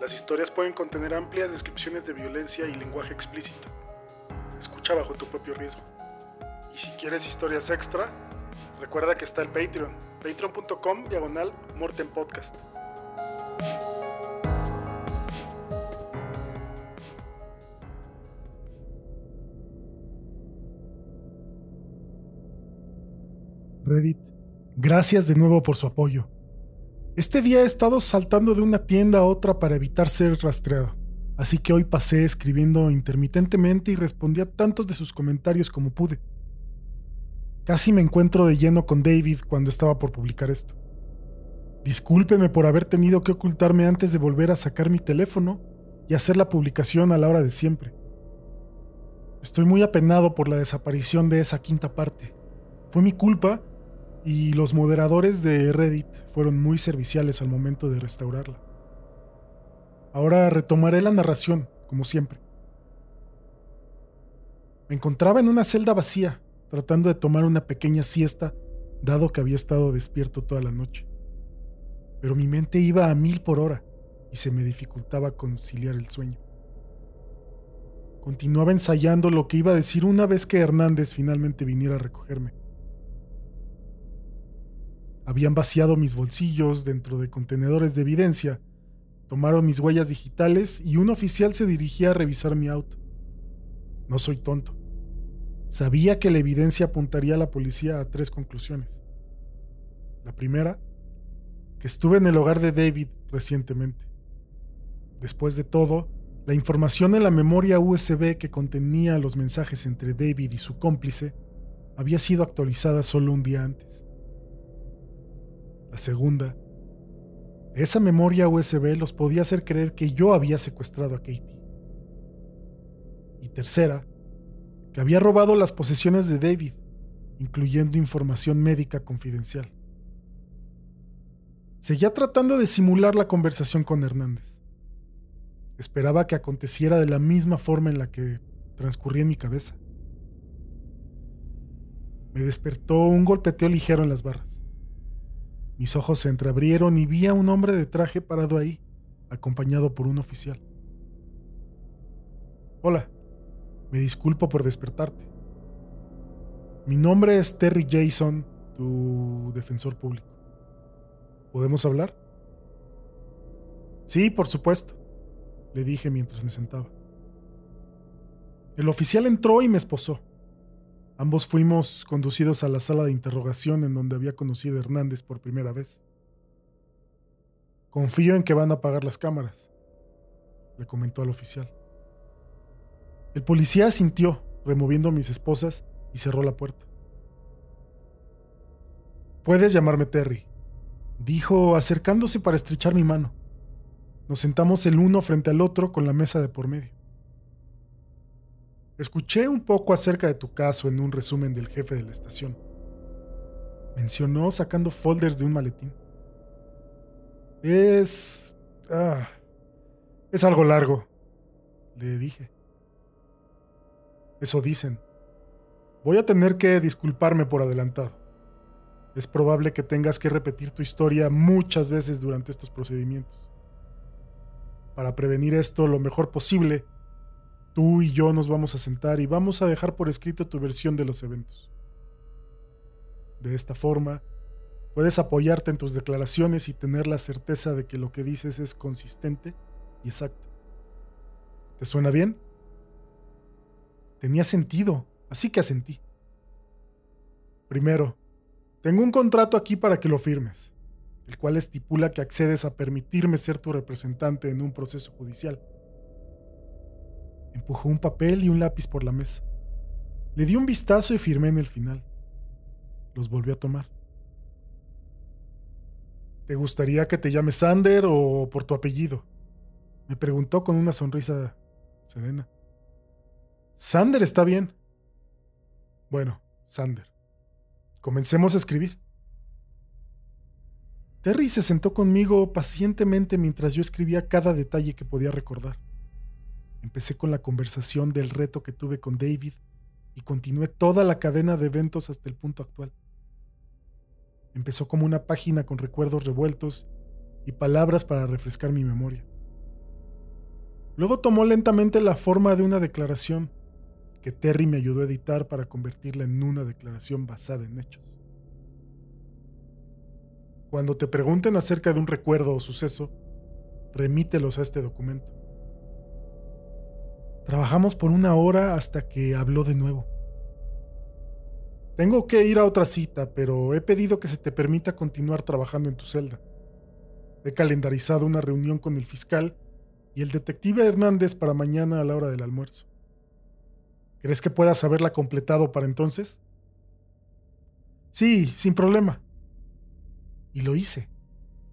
Las historias pueden contener amplias descripciones de violencia y lenguaje explícito. Escucha bajo tu propio riesgo. Y si quieres historias extra, recuerda que está el Patreon, patreon.com diagonal Morten Podcast. Reddit, gracias de nuevo por su apoyo. Este día he estado saltando de una tienda a otra para evitar ser rastreado, así que hoy pasé escribiendo intermitentemente y respondí a tantos de sus comentarios como pude. Casi me encuentro de lleno con David cuando estaba por publicar esto. Discúlpeme por haber tenido que ocultarme antes de volver a sacar mi teléfono y hacer la publicación a la hora de siempre. Estoy muy apenado por la desaparición de esa quinta parte. Fue mi culpa y los moderadores de Reddit fueron muy serviciales al momento de restaurarla. Ahora retomaré la narración, como siempre. Me encontraba en una celda vacía, tratando de tomar una pequeña siesta, dado que había estado despierto toda la noche. Pero mi mente iba a mil por hora y se me dificultaba conciliar el sueño. Continuaba ensayando lo que iba a decir una vez que Hernández finalmente viniera a recogerme. Habían vaciado mis bolsillos dentro de contenedores de evidencia, tomaron mis huellas digitales y un oficial se dirigía a revisar mi auto. No soy tonto. Sabía que la evidencia apuntaría a la policía a tres conclusiones. La primera, que estuve en el hogar de David recientemente. Después de todo, la información en la memoria USB que contenía los mensajes entre David y su cómplice había sido actualizada solo un día antes. La segunda, esa memoria USB los podía hacer creer que yo había secuestrado a Katie. Y tercera, que había robado las posesiones de David, incluyendo información médica confidencial. Seguía tratando de simular la conversación con Hernández. Esperaba que aconteciera de la misma forma en la que transcurría en mi cabeza. Me despertó un golpeteo ligero en las barras. Mis ojos se entreabrieron y vi a un hombre de traje parado ahí, acompañado por un oficial. Hola, me disculpo por despertarte. Mi nombre es Terry Jason, tu defensor público. ¿Podemos hablar? Sí, por supuesto, le dije mientras me sentaba. El oficial entró y me esposó. Ambos fuimos conducidos a la sala de interrogación en donde había conocido a Hernández por primera vez. Confío en que van a apagar las cámaras, le comentó al oficial. El policía asintió, removiendo a mis esposas, y cerró la puerta. Puedes llamarme Terry, dijo acercándose para estrechar mi mano. Nos sentamos el uno frente al otro con la mesa de por medio. Escuché un poco acerca de tu caso en un resumen del jefe de la estación. Mencionó sacando folders de un maletín. Es... Ah, es algo largo, le dije. Eso dicen. Voy a tener que disculparme por adelantado. Es probable que tengas que repetir tu historia muchas veces durante estos procedimientos. Para prevenir esto lo mejor posible, Tú y yo nos vamos a sentar y vamos a dejar por escrito tu versión de los eventos. De esta forma, puedes apoyarte en tus declaraciones y tener la certeza de que lo que dices es consistente y exacto. ¿Te suena bien? Tenía sentido, así que asentí. Primero, tengo un contrato aquí para que lo firmes, el cual estipula que accedes a permitirme ser tu representante en un proceso judicial. Empujó un papel y un lápiz por la mesa. Le di un vistazo y firmé en el final. Los volvió a tomar. ¿Te gustaría que te llame Sander o por tu apellido? Me preguntó con una sonrisa serena. Sander está bien. Bueno, Sander. Comencemos a escribir. Terry se sentó conmigo pacientemente mientras yo escribía cada detalle que podía recordar. Empecé con la conversación del reto que tuve con David y continué toda la cadena de eventos hasta el punto actual. Empezó como una página con recuerdos revueltos y palabras para refrescar mi memoria. Luego tomó lentamente la forma de una declaración que Terry me ayudó a editar para convertirla en una declaración basada en hechos. Cuando te pregunten acerca de un recuerdo o suceso, remítelos a este documento. Trabajamos por una hora hasta que habló de nuevo. Tengo que ir a otra cita, pero he pedido que se te permita continuar trabajando en tu celda. He calendarizado una reunión con el fiscal y el detective Hernández para mañana a la hora del almuerzo. ¿Crees que puedas haberla completado para entonces? Sí, sin problema. Y lo hice.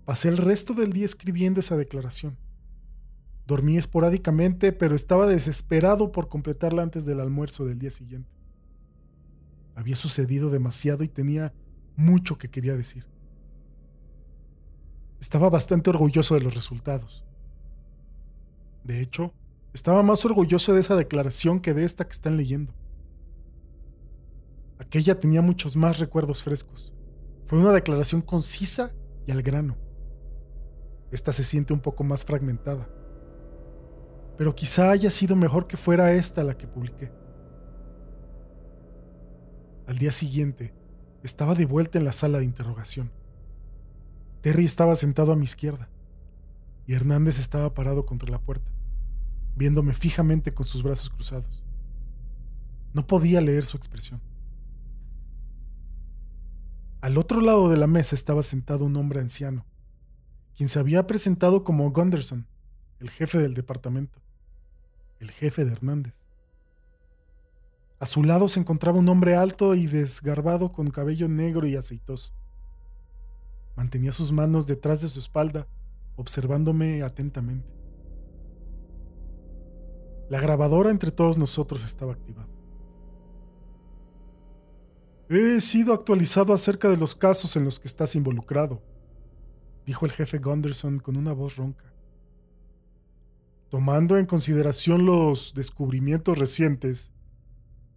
Pasé el resto del día escribiendo esa declaración. Dormí esporádicamente, pero estaba desesperado por completarla antes del almuerzo del día siguiente. Había sucedido demasiado y tenía mucho que quería decir. Estaba bastante orgulloso de los resultados. De hecho, estaba más orgulloso de esa declaración que de esta que están leyendo. Aquella tenía muchos más recuerdos frescos. Fue una declaración concisa y al grano. Esta se siente un poco más fragmentada. Pero quizá haya sido mejor que fuera esta la que publiqué. Al día siguiente, estaba de vuelta en la sala de interrogación. Terry estaba sentado a mi izquierda y Hernández estaba parado contra la puerta, viéndome fijamente con sus brazos cruzados. No podía leer su expresión. Al otro lado de la mesa estaba sentado un hombre anciano, quien se había presentado como Gunderson, el jefe del departamento, el jefe de Hernández. A su lado se encontraba un hombre alto y desgarbado con cabello negro y aceitoso. Mantenía sus manos detrás de su espalda, observándome atentamente. La grabadora entre todos nosotros estaba activada. He sido actualizado acerca de los casos en los que estás involucrado, dijo el jefe Gunderson con una voz ronca. Tomando en consideración los descubrimientos recientes,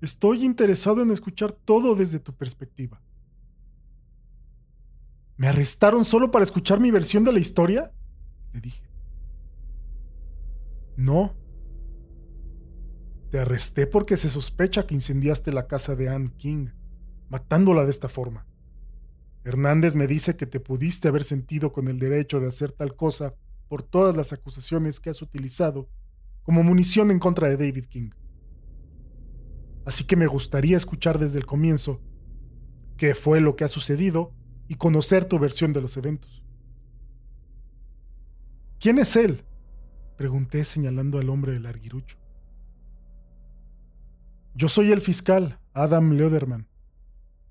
estoy interesado en escuchar todo desde tu perspectiva. ¿Me arrestaron solo para escuchar mi versión de la historia? Le dije. No. Te arresté porque se sospecha que incendiaste la casa de Anne King matándola de esta forma. Hernández me dice que te pudiste haber sentido con el derecho de hacer tal cosa por todas las acusaciones que has utilizado como munición en contra de David King. Así que me gustaría escuchar desde el comienzo qué fue lo que ha sucedido y conocer tu versión de los eventos. ¿Quién es él? Pregunté señalando al hombre del arguirucho. Yo soy el fiscal, Adam Lederman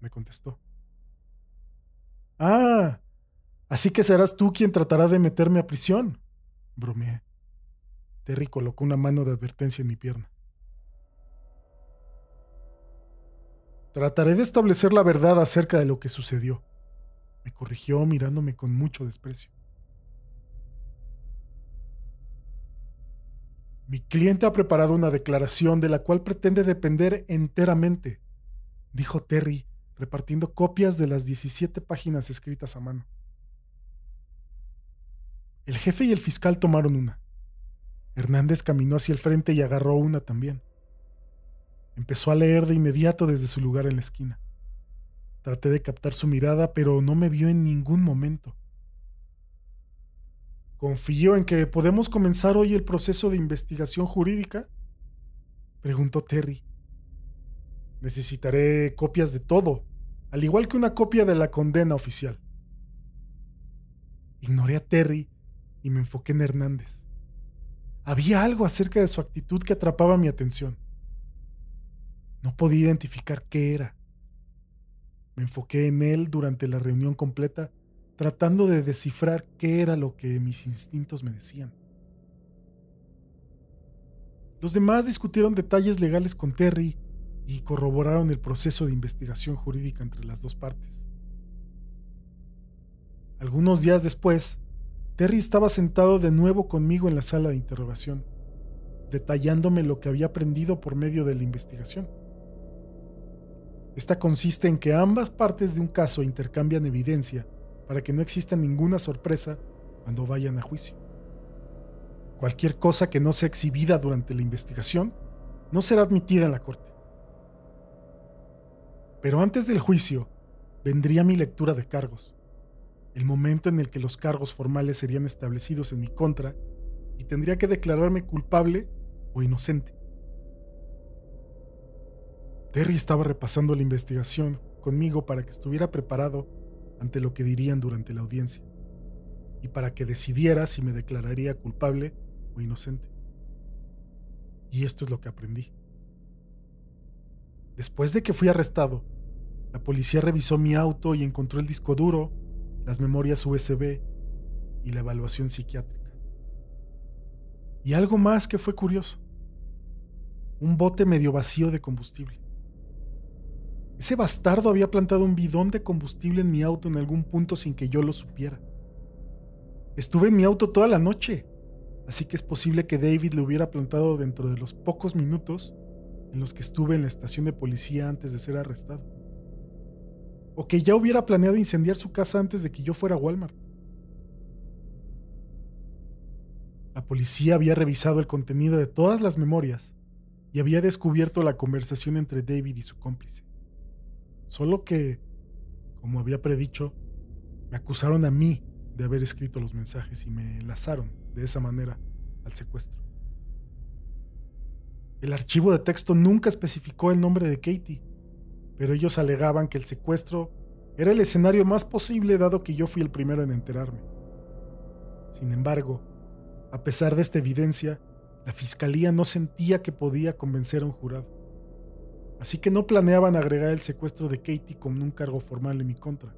me contestó. Ah, así que serás tú quien tratará de meterme a prisión, bromeé. Terry colocó una mano de advertencia en mi pierna. Trataré de establecer la verdad acerca de lo que sucedió, me corrigió mirándome con mucho desprecio. Mi cliente ha preparado una declaración de la cual pretende depender enteramente, dijo Terry repartiendo copias de las 17 páginas escritas a mano. El jefe y el fiscal tomaron una. Hernández caminó hacia el frente y agarró una también. Empezó a leer de inmediato desde su lugar en la esquina. Traté de captar su mirada, pero no me vio en ningún momento. ¿Confío en que podemos comenzar hoy el proceso de investigación jurídica? Preguntó Terry. Necesitaré copias de todo, al igual que una copia de la condena oficial. Ignoré a Terry y me enfoqué en Hernández. Había algo acerca de su actitud que atrapaba mi atención. No podía identificar qué era. Me enfoqué en él durante la reunión completa, tratando de descifrar qué era lo que mis instintos me decían. Los demás discutieron detalles legales con Terry y corroboraron el proceso de investigación jurídica entre las dos partes. Algunos días después, Terry estaba sentado de nuevo conmigo en la sala de interrogación, detallándome lo que había aprendido por medio de la investigación. Esta consiste en que ambas partes de un caso intercambian evidencia para que no exista ninguna sorpresa cuando vayan a juicio. Cualquier cosa que no sea exhibida durante la investigación no será admitida en la corte. Pero antes del juicio vendría mi lectura de cargos, el momento en el que los cargos formales serían establecidos en mi contra y tendría que declararme culpable o inocente. Terry estaba repasando la investigación conmigo para que estuviera preparado ante lo que dirían durante la audiencia y para que decidiera si me declararía culpable o inocente. Y esto es lo que aprendí. Después de que fui arrestado, la policía revisó mi auto y encontró el disco duro, las memorias USB y la evaluación psiquiátrica. Y algo más que fue curioso. Un bote medio vacío de combustible. Ese bastardo había plantado un bidón de combustible en mi auto en algún punto sin que yo lo supiera. Estuve en mi auto toda la noche, así que es posible que David lo hubiera plantado dentro de los pocos minutos en los que estuve en la estación de policía antes de ser arrestado. O que ya hubiera planeado incendiar su casa antes de que yo fuera a Walmart. La policía había revisado el contenido de todas las memorias y había descubierto la conversación entre David y su cómplice. Solo que, como había predicho, me acusaron a mí de haber escrito los mensajes y me enlazaron de esa manera al secuestro. El archivo de texto nunca especificó el nombre de Katie, pero ellos alegaban que el secuestro era el escenario más posible dado que yo fui el primero en enterarme. Sin embargo, a pesar de esta evidencia, la fiscalía no sentía que podía convencer a un jurado. Así que no planeaban agregar el secuestro de Katie como un cargo formal en mi contra,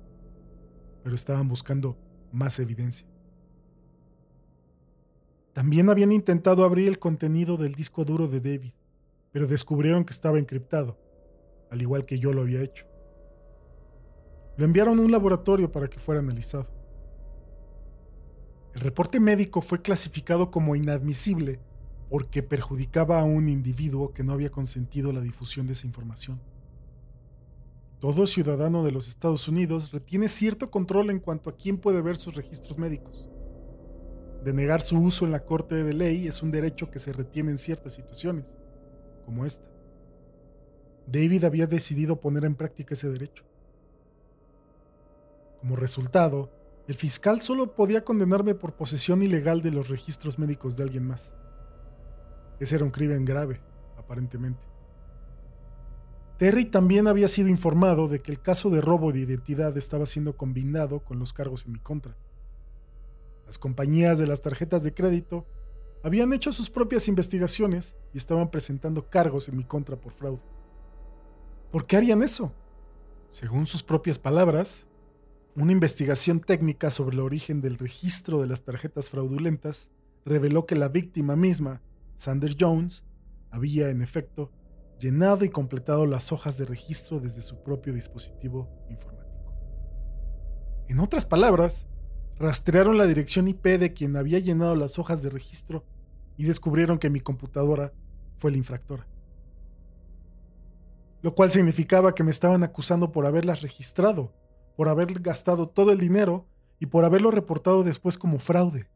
pero estaban buscando más evidencia. También habían intentado abrir el contenido del disco duro de David, pero descubrieron que estaba encriptado, al igual que yo lo había hecho. Lo enviaron a un laboratorio para que fuera analizado. El reporte médico fue clasificado como inadmisible porque perjudicaba a un individuo que no había consentido la difusión de esa información. Todo ciudadano de los Estados Unidos retiene cierto control en cuanto a quién puede ver sus registros médicos. Denegar su uso en la Corte de Ley es un derecho que se retiene en ciertas situaciones, como esta. David había decidido poner en práctica ese derecho. Como resultado, el fiscal solo podía condenarme por posesión ilegal de los registros médicos de alguien más. Ese era un crimen grave, aparentemente. Terry también había sido informado de que el caso de robo de identidad estaba siendo combinado con los cargos en mi contra. Las compañías de las tarjetas de crédito habían hecho sus propias investigaciones y estaban presentando cargos en mi contra por fraude. ¿Por qué harían eso? Según sus propias palabras, una investigación técnica sobre el origen del registro de las tarjetas fraudulentas reveló que la víctima misma, Sander Jones, había en efecto llenado y completado las hojas de registro desde su propio dispositivo informático. En otras palabras, rastrearon la dirección IP de quien había llenado las hojas de registro y descubrieron que mi computadora fue la infractora. Lo cual significaba que me estaban acusando por haberlas registrado, por haber gastado todo el dinero y por haberlo reportado después como fraude.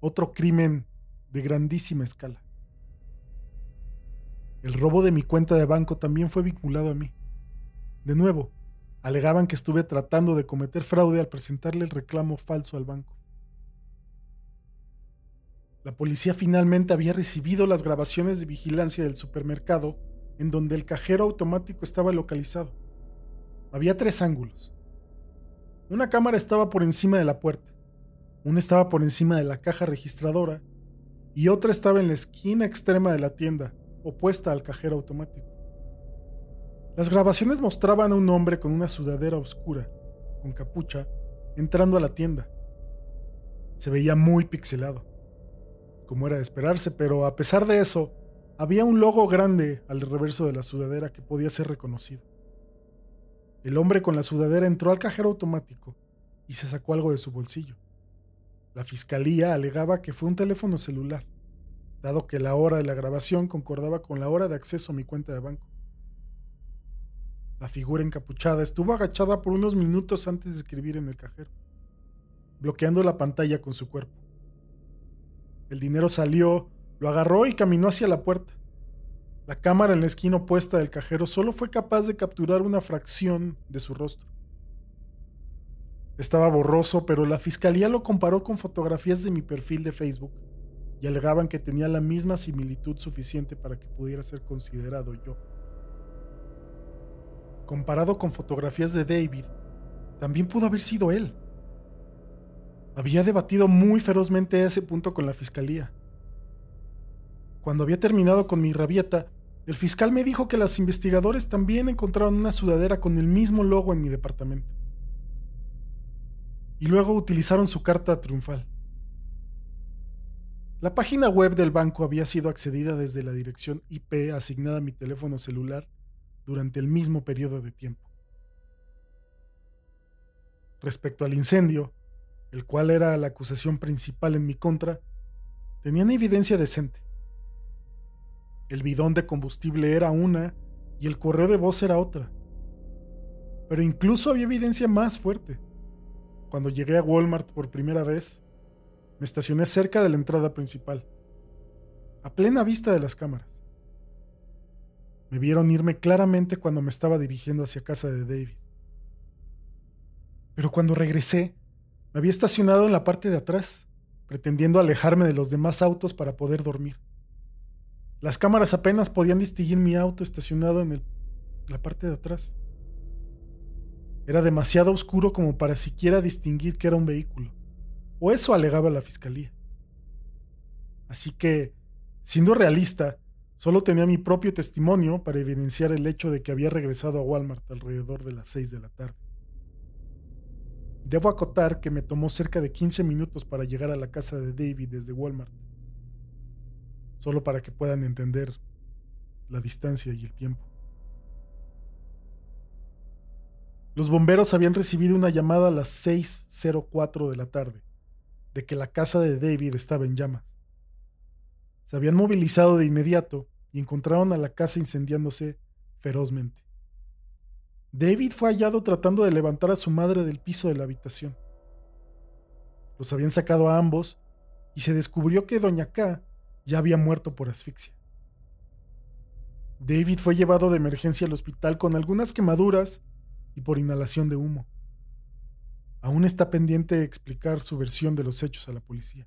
Otro crimen de grandísima escala. El robo de mi cuenta de banco también fue vinculado a mí. De nuevo, alegaban que estuve tratando de cometer fraude al presentarle el reclamo falso al banco. La policía finalmente había recibido las grabaciones de vigilancia del supermercado en donde el cajero automático estaba localizado. Había tres ángulos. Una cámara estaba por encima de la puerta, una estaba por encima de la caja registradora y otra estaba en la esquina extrema de la tienda, opuesta al cajero automático. Las grabaciones mostraban a un hombre con una sudadera oscura, con capucha, entrando a la tienda. Se veía muy pixelado, como era de esperarse, pero a pesar de eso, había un logo grande al reverso de la sudadera que podía ser reconocido. El hombre con la sudadera entró al cajero automático y se sacó algo de su bolsillo. La fiscalía alegaba que fue un teléfono celular, dado que la hora de la grabación concordaba con la hora de acceso a mi cuenta de banco. La figura encapuchada estuvo agachada por unos minutos antes de escribir en el cajero, bloqueando la pantalla con su cuerpo. El dinero salió, lo agarró y caminó hacia la puerta. La cámara en la esquina opuesta del cajero solo fue capaz de capturar una fracción de su rostro. Estaba borroso, pero la fiscalía lo comparó con fotografías de mi perfil de Facebook y alegaban que tenía la misma similitud suficiente para que pudiera ser considerado yo. Comparado con fotografías de David, también pudo haber sido él. Había debatido muy ferozmente ese punto con la fiscalía. Cuando había terminado con mi rabieta, el fiscal me dijo que los investigadores también encontraron una sudadera con el mismo logo en mi departamento. Y luego utilizaron su carta triunfal. La página web del banco había sido accedida desde la dirección IP asignada a mi teléfono celular durante el mismo periodo de tiempo. Respecto al incendio, el cual era la acusación principal en mi contra, tenían evidencia decente. El bidón de combustible era una y el correo de voz era otra. Pero incluso había evidencia más fuerte. Cuando llegué a Walmart por primera vez, me estacioné cerca de la entrada principal, a plena vista de las cámaras. Me vieron irme claramente cuando me estaba dirigiendo hacia casa de David. Pero cuando regresé, me había estacionado en la parte de atrás, pretendiendo alejarme de los demás autos para poder dormir. Las cámaras apenas podían distinguir mi auto estacionado en la parte de atrás. Era demasiado oscuro como para siquiera distinguir que era un vehículo. O eso alegaba la fiscalía. Así que, siendo realista, solo tenía mi propio testimonio para evidenciar el hecho de que había regresado a Walmart alrededor de las 6 de la tarde. Debo acotar que me tomó cerca de 15 minutos para llegar a la casa de David desde Walmart solo para que puedan entender la distancia y el tiempo. Los bomberos habían recibido una llamada a las 6.04 de la tarde de que la casa de David estaba en llamas. Se habían movilizado de inmediato y encontraron a la casa incendiándose ferozmente. David fue hallado tratando de levantar a su madre del piso de la habitación. Los habían sacado a ambos y se descubrió que Doña K ya había muerto por asfixia. David fue llevado de emergencia al hospital con algunas quemaduras y por inhalación de humo. Aún está pendiente explicar su versión de los hechos a la policía.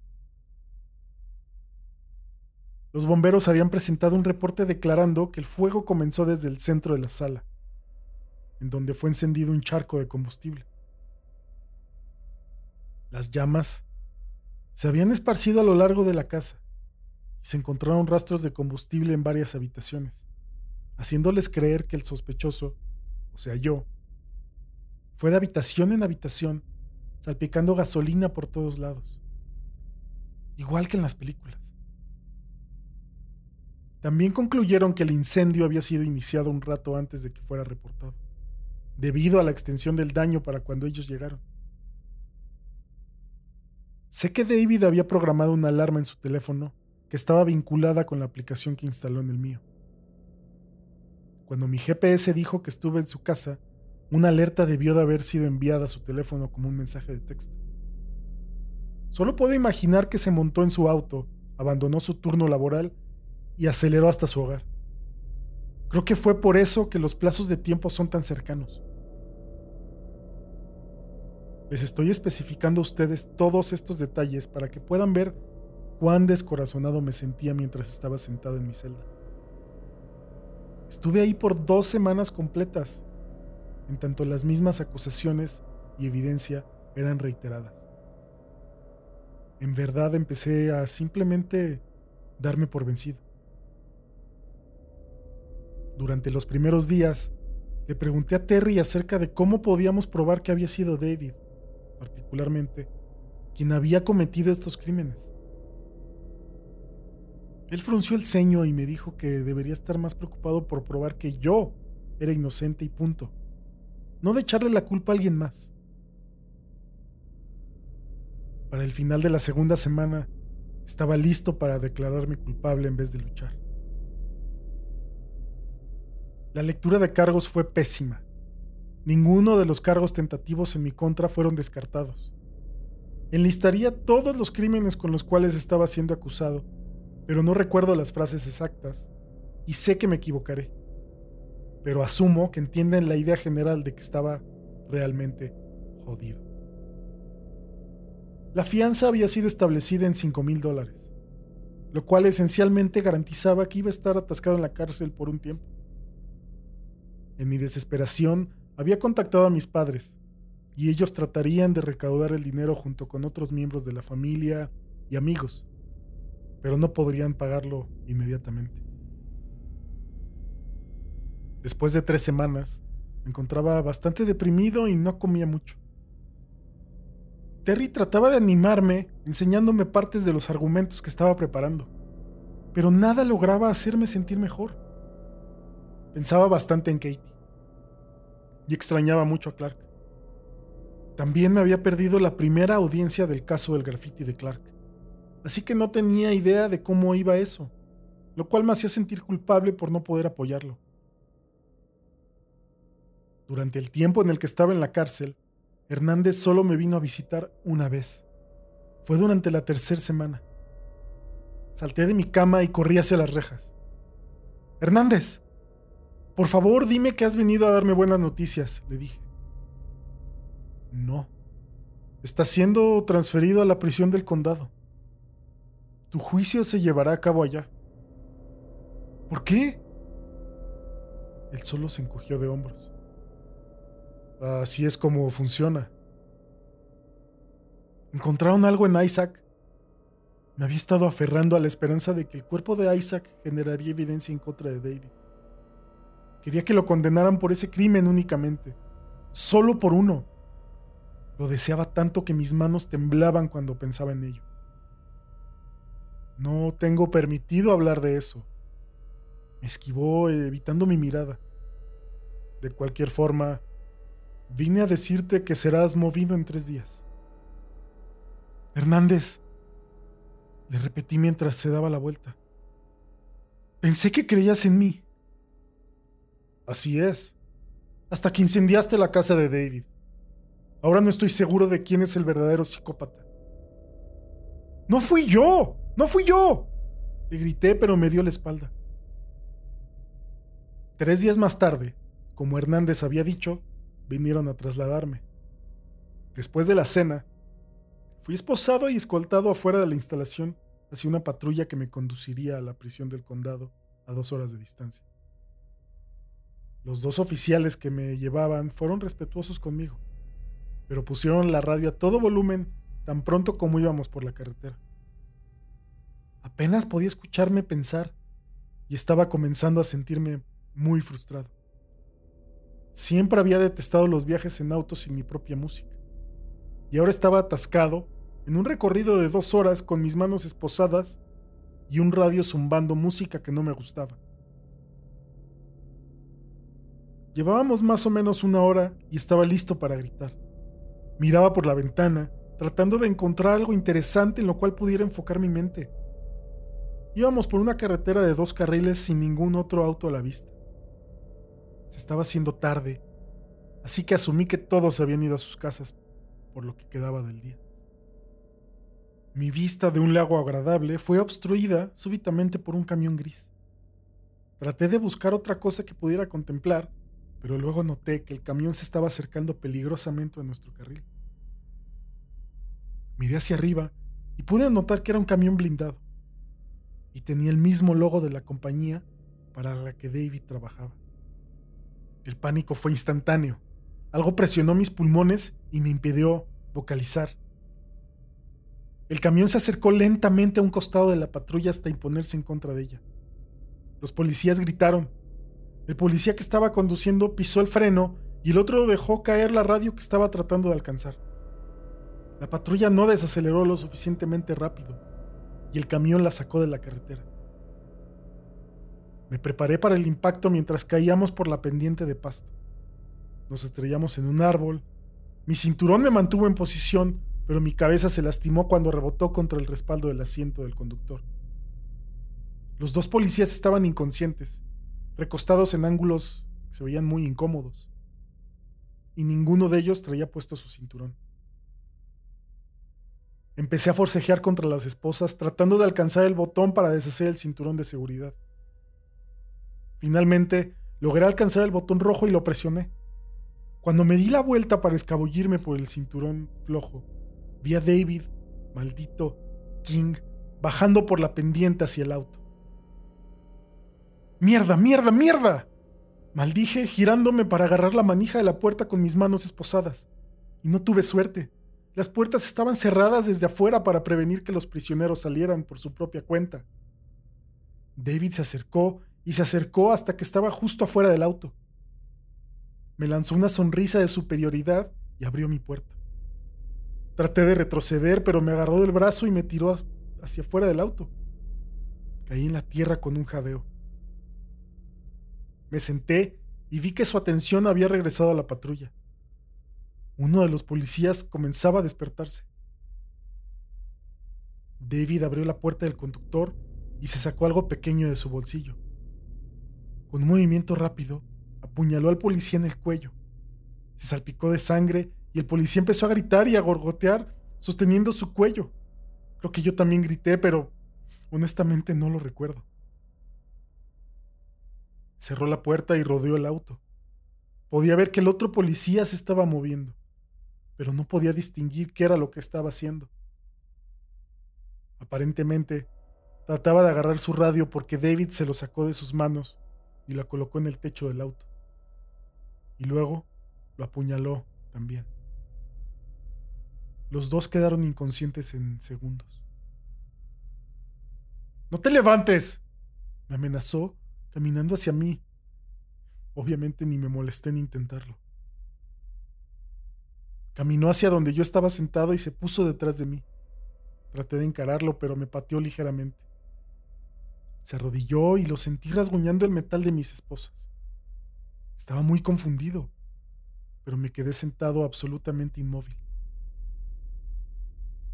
Los bomberos habían presentado un reporte declarando que el fuego comenzó desde el centro de la sala, en donde fue encendido un charco de combustible. Las llamas se habían esparcido a lo largo de la casa y se encontraron rastros de combustible en varias habitaciones, haciéndoles creer que el sospechoso, o sea yo, fue de habitación en habitación, salpicando gasolina por todos lados, igual que en las películas. También concluyeron que el incendio había sido iniciado un rato antes de que fuera reportado, debido a la extensión del daño para cuando ellos llegaron. Sé que David había programado una alarma en su teléfono que estaba vinculada con la aplicación que instaló en el mío. Cuando mi GPS dijo que estuve en su casa, una alerta debió de haber sido enviada a su teléfono como un mensaje de texto. Solo puedo imaginar que se montó en su auto, abandonó su turno laboral y aceleró hasta su hogar. Creo que fue por eso que los plazos de tiempo son tan cercanos. Les estoy especificando a ustedes todos estos detalles para que puedan ver cuán descorazonado me sentía mientras estaba sentado en mi celda. Estuve ahí por dos semanas completas, en tanto las mismas acusaciones y evidencia eran reiteradas. En verdad empecé a simplemente darme por vencido. Durante los primeros días, le pregunté a Terry acerca de cómo podíamos probar que había sido David, particularmente, quien había cometido estos crímenes. Él frunció el ceño y me dijo que debería estar más preocupado por probar que yo era inocente y punto, no de echarle la culpa a alguien más. Para el final de la segunda semana, estaba listo para declararme culpable en vez de luchar. La lectura de cargos fue pésima. Ninguno de los cargos tentativos en mi contra fueron descartados. Enlistaría todos los crímenes con los cuales estaba siendo acusado, pero no recuerdo las frases exactas y sé que me equivocaré. Pero asumo que entienden la idea general de que estaba realmente jodido. La fianza había sido establecida en 5 mil dólares, lo cual esencialmente garantizaba que iba a estar atascado en la cárcel por un tiempo. En mi desesperación, había contactado a mis padres, y ellos tratarían de recaudar el dinero junto con otros miembros de la familia y amigos, pero no podrían pagarlo inmediatamente. Después de tres semanas, me encontraba bastante deprimido y no comía mucho. Terry trataba de animarme, enseñándome partes de los argumentos que estaba preparando, pero nada lograba hacerme sentir mejor. Pensaba bastante en Katie y extrañaba mucho a Clark. También me había perdido la primera audiencia del caso del graffiti de Clark, así que no tenía idea de cómo iba eso, lo cual me hacía sentir culpable por no poder apoyarlo. Durante el tiempo en el que estaba en la cárcel, Hernández solo me vino a visitar una vez. Fue durante la tercera semana. Salté de mi cama y corrí hacia las rejas. Hernández, por favor, dime que has venido a darme buenas noticias, le dije. No. Está siendo transferido a la prisión del condado. Tu juicio se llevará a cabo allá. ¿Por qué? Él solo se encogió de hombros. Así es como funciona. Encontraron algo en Isaac. Me había estado aferrando a la esperanza de que el cuerpo de Isaac generaría evidencia en contra de David. Quería que lo condenaran por ese crimen únicamente. Solo por uno. Lo deseaba tanto que mis manos temblaban cuando pensaba en ello. No tengo permitido hablar de eso. Me esquivó evitando mi mirada. De cualquier forma, vine a decirte que serás movido en tres días. Hernández, le repetí mientras se daba la vuelta. Pensé que creías en mí. Así es. Hasta que incendiaste la casa de David. Ahora no estoy seguro de quién es el verdadero psicópata. ¡No fui yo! ¡No fui yo! Le grité, pero me dio la espalda. Tres días más tarde, como Hernández había dicho, vinieron a trasladarme. Después de la cena, fui esposado y escoltado afuera de la instalación hacia una patrulla que me conduciría a la prisión del condado a dos horas de distancia. Los dos oficiales que me llevaban fueron respetuosos conmigo, pero pusieron la radio a todo volumen tan pronto como íbamos por la carretera. Apenas podía escucharme pensar y estaba comenzando a sentirme muy frustrado. Siempre había detestado los viajes en auto sin mi propia música, y ahora estaba atascado en un recorrido de dos horas con mis manos esposadas y un radio zumbando música que no me gustaba. Llevábamos más o menos una hora y estaba listo para gritar. Miraba por la ventana, tratando de encontrar algo interesante en lo cual pudiera enfocar mi mente. Íbamos por una carretera de dos carriles sin ningún otro auto a la vista. Se estaba haciendo tarde, así que asumí que todos habían ido a sus casas por lo que quedaba del día. Mi vista de un lago agradable fue obstruida súbitamente por un camión gris. Traté de buscar otra cosa que pudiera contemplar, pero luego noté que el camión se estaba acercando peligrosamente a nuestro carril. Miré hacia arriba y pude notar que era un camión blindado y tenía el mismo logo de la compañía para la que David trabajaba. El pánico fue instantáneo. Algo presionó mis pulmones y me impidió vocalizar. El camión se acercó lentamente a un costado de la patrulla hasta imponerse en contra de ella. Los policías gritaron el policía que estaba conduciendo pisó el freno y el otro dejó caer la radio que estaba tratando de alcanzar. La patrulla no desaceleró lo suficientemente rápido y el camión la sacó de la carretera. Me preparé para el impacto mientras caíamos por la pendiente de pasto. Nos estrellamos en un árbol. Mi cinturón me mantuvo en posición, pero mi cabeza se lastimó cuando rebotó contra el respaldo del asiento del conductor. Los dos policías estaban inconscientes, recostados en ángulos que se veían muy incómodos, y ninguno de ellos traía puesto su cinturón. Empecé a forcejear contra las esposas, tratando de alcanzar el botón para deshacer el cinturón de seguridad. Finalmente, logré alcanzar el botón rojo y lo presioné. Cuando me di la vuelta para escabullirme por el cinturón flojo, vi a David, maldito King, bajando por la pendiente hacia el auto. ¡Mierda, mierda, mierda! Maldije girándome para agarrar la manija de la puerta con mis manos esposadas. Y no tuve suerte. Las puertas estaban cerradas desde afuera para prevenir que los prisioneros salieran por su propia cuenta. David se acercó y se acercó hasta que estaba justo afuera del auto. Me lanzó una sonrisa de superioridad y abrió mi puerta. Traté de retroceder, pero me agarró del brazo y me tiró hacia afuera del auto. Caí en la tierra con un jadeo. Me senté y vi que su atención había regresado a la patrulla. Uno de los policías comenzaba a despertarse. David abrió la puerta del conductor y se sacó algo pequeño de su bolsillo. Con un movimiento rápido, apuñaló al policía en el cuello. Se salpicó de sangre y el policía empezó a gritar y a gorgotear, sosteniendo su cuello. Creo que yo también grité, pero honestamente no lo recuerdo. Cerró la puerta y rodeó el auto. Podía ver que el otro policía se estaba moviendo, pero no podía distinguir qué era lo que estaba haciendo. Aparentemente, trataba de agarrar su radio porque David se lo sacó de sus manos y la colocó en el techo del auto. Y luego lo apuñaló también. Los dos quedaron inconscientes en segundos. ¡No te levantes! me amenazó, caminando hacia mí. Obviamente ni me molesté en intentarlo. Caminó hacia donde yo estaba sentado y se puso detrás de mí. Traté de encararlo, pero me pateó ligeramente. Se arrodilló y lo sentí rasguñando el metal de mis esposas. Estaba muy confundido, pero me quedé sentado absolutamente inmóvil.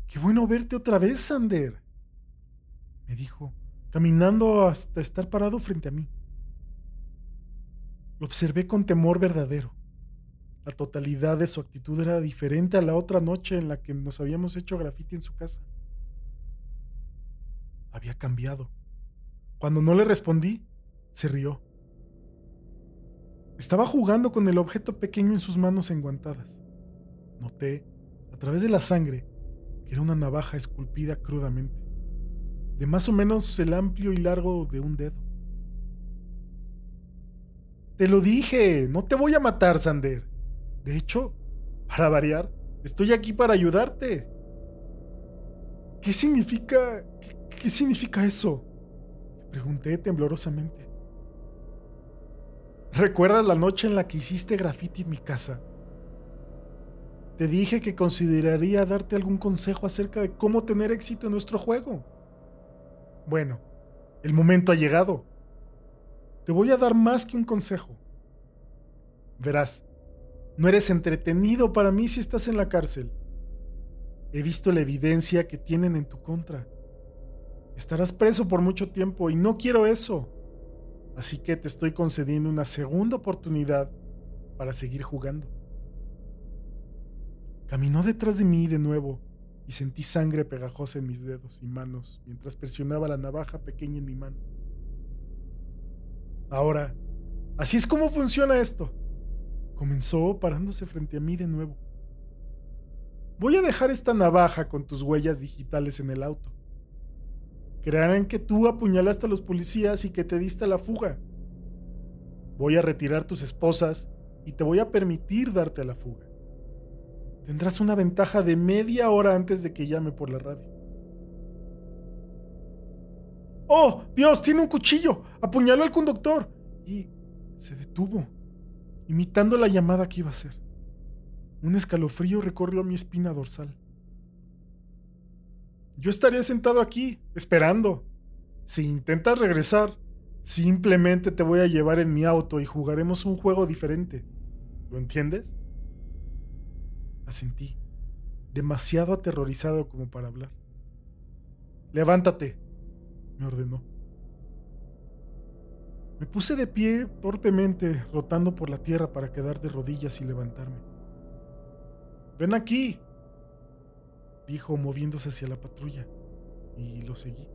Qué bueno verte otra vez, Sander, me dijo, caminando hasta estar parado frente a mí. Lo observé con temor verdadero. La totalidad de su actitud era diferente a la otra noche en la que nos habíamos hecho grafiti en su casa. Había cambiado. Cuando no le respondí, se rió. Estaba jugando con el objeto pequeño en sus manos enguantadas. Noté, a través de la sangre, que era una navaja esculpida crudamente, de más o menos el amplio y largo de un dedo. Te lo dije, no te voy a matar, Sander. De hecho, para variar, estoy aquí para ayudarte. ¿Qué significa... qué significa eso? Pregunté temblorosamente. ¿Recuerdas la noche en la que hiciste graffiti en mi casa? Te dije que consideraría darte algún consejo acerca de cómo tener éxito en nuestro juego. Bueno, el momento ha llegado. Te voy a dar más que un consejo. Verás, no eres entretenido para mí si estás en la cárcel. He visto la evidencia que tienen en tu contra. Estarás preso por mucho tiempo y no quiero eso. Así que te estoy concediendo una segunda oportunidad para seguir jugando. Caminó detrás de mí de nuevo y sentí sangre pegajosa en mis dedos y manos mientras presionaba la navaja pequeña en mi mano. Ahora, así es como funciona esto. Comenzó parándose frente a mí de nuevo. Voy a dejar esta navaja con tus huellas digitales en el auto creerán que tú apuñalaste a los policías y que te diste la fuga. Voy a retirar tus esposas y te voy a permitir darte a la fuga. Tendrás una ventaja de media hora antes de que llame por la radio. ¡Oh, Dios! Tiene un cuchillo. Apuñaló al conductor. Y se detuvo, imitando la llamada que iba a hacer. Un escalofrío recorrió mi espina dorsal. Yo estaría sentado aquí, esperando. Si intentas regresar, Simplemente te voy a llevar en mi auto y jugaremos un juego diferente. ¿Lo entiendes? Asentí, demasiado aterrorizado como para hablar. Levántate, me ordenó. Me puse de pie torpemente, rotando por la tierra para quedar de rodillas y levantarme. Ven aquí, dijo moviéndose hacia la patrulla, y lo seguí.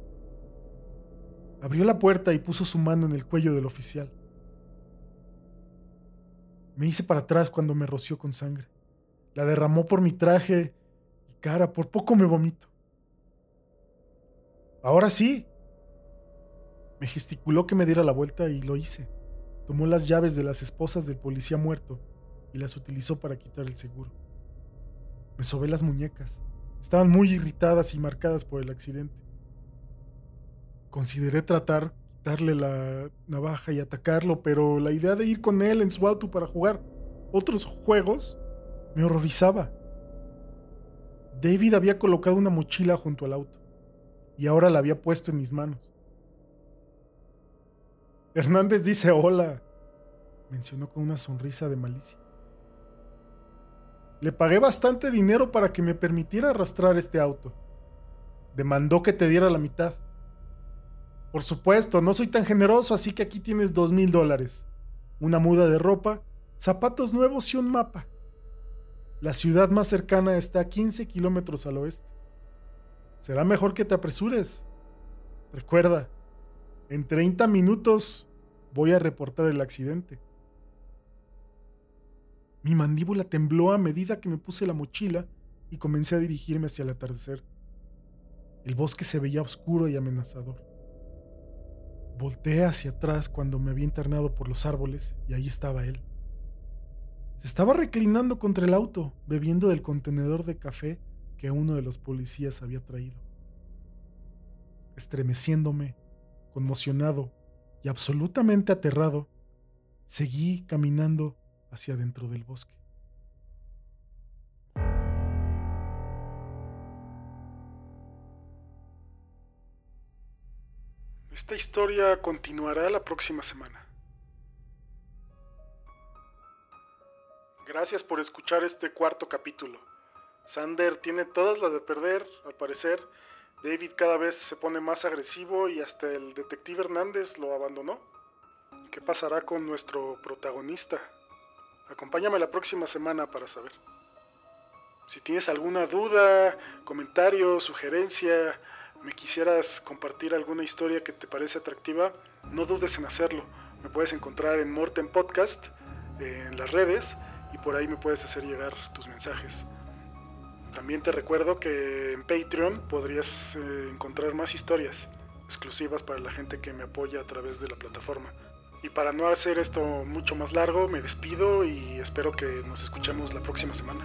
Abrió la puerta y puso su mano en el cuello del oficial. Me hice para atrás cuando me roció con sangre. La derramó por mi traje y cara, por poco me vomito. Ahora sí. Me gesticuló que me diera la vuelta y lo hice. Tomó las llaves de las esposas del policía muerto y las utilizó para quitar el seguro. Me sobé las muñecas. Estaban muy irritadas y marcadas por el accidente. Consideré tratar darle la navaja y atacarlo, pero la idea de ir con él en su auto para jugar otros juegos me horrorizaba. David había colocado una mochila junto al auto y ahora la había puesto en mis manos. Hernández dice hola, mencionó con una sonrisa de malicia. Le pagué bastante dinero para que me permitiera arrastrar este auto. Demandó que te diera la mitad. Por supuesto, no soy tan generoso, así que aquí tienes dos mil dólares. Una muda de ropa, zapatos nuevos y un mapa. La ciudad más cercana está a 15 kilómetros al oeste. Será mejor que te apresures. Recuerda, en 30 minutos voy a reportar el accidente. Mi mandíbula tembló a medida que me puse la mochila y comencé a dirigirme hacia el atardecer. El bosque se veía oscuro y amenazador. Volté hacia atrás cuando me había internado por los árboles y ahí estaba él. Se estaba reclinando contra el auto, bebiendo del contenedor de café que uno de los policías había traído. Estremeciéndome, conmocionado y absolutamente aterrado, seguí caminando hacia dentro del bosque. Esta historia continuará la próxima semana. Gracias por escuchar este cuarto capítulo. Sander tiene todas las de perder, al parecer. David cada vez se pone más agresivo y hasta el detective Hernández lo abandonó. ¿Qué pasará con nuestro protagonista? Acompáñame la próxima semana para saber. Si tienes alguna duda, comentario, sugerencia, me quisieras compartir alguna historia que te parece atractiva, no dudes en hacerlo. Me puedes encontrar en Morten Podcast, en las redes, y por ahí me puedes hacer llegar tus mensajes. También te recuerdo que en Patreon podrías eh, encontrar más historias exclusivas para la gente que me apoya a través de la plataforma. Y para no hacer esto mucho más largo, me despido y espero que nos escuchemos la próxima semana.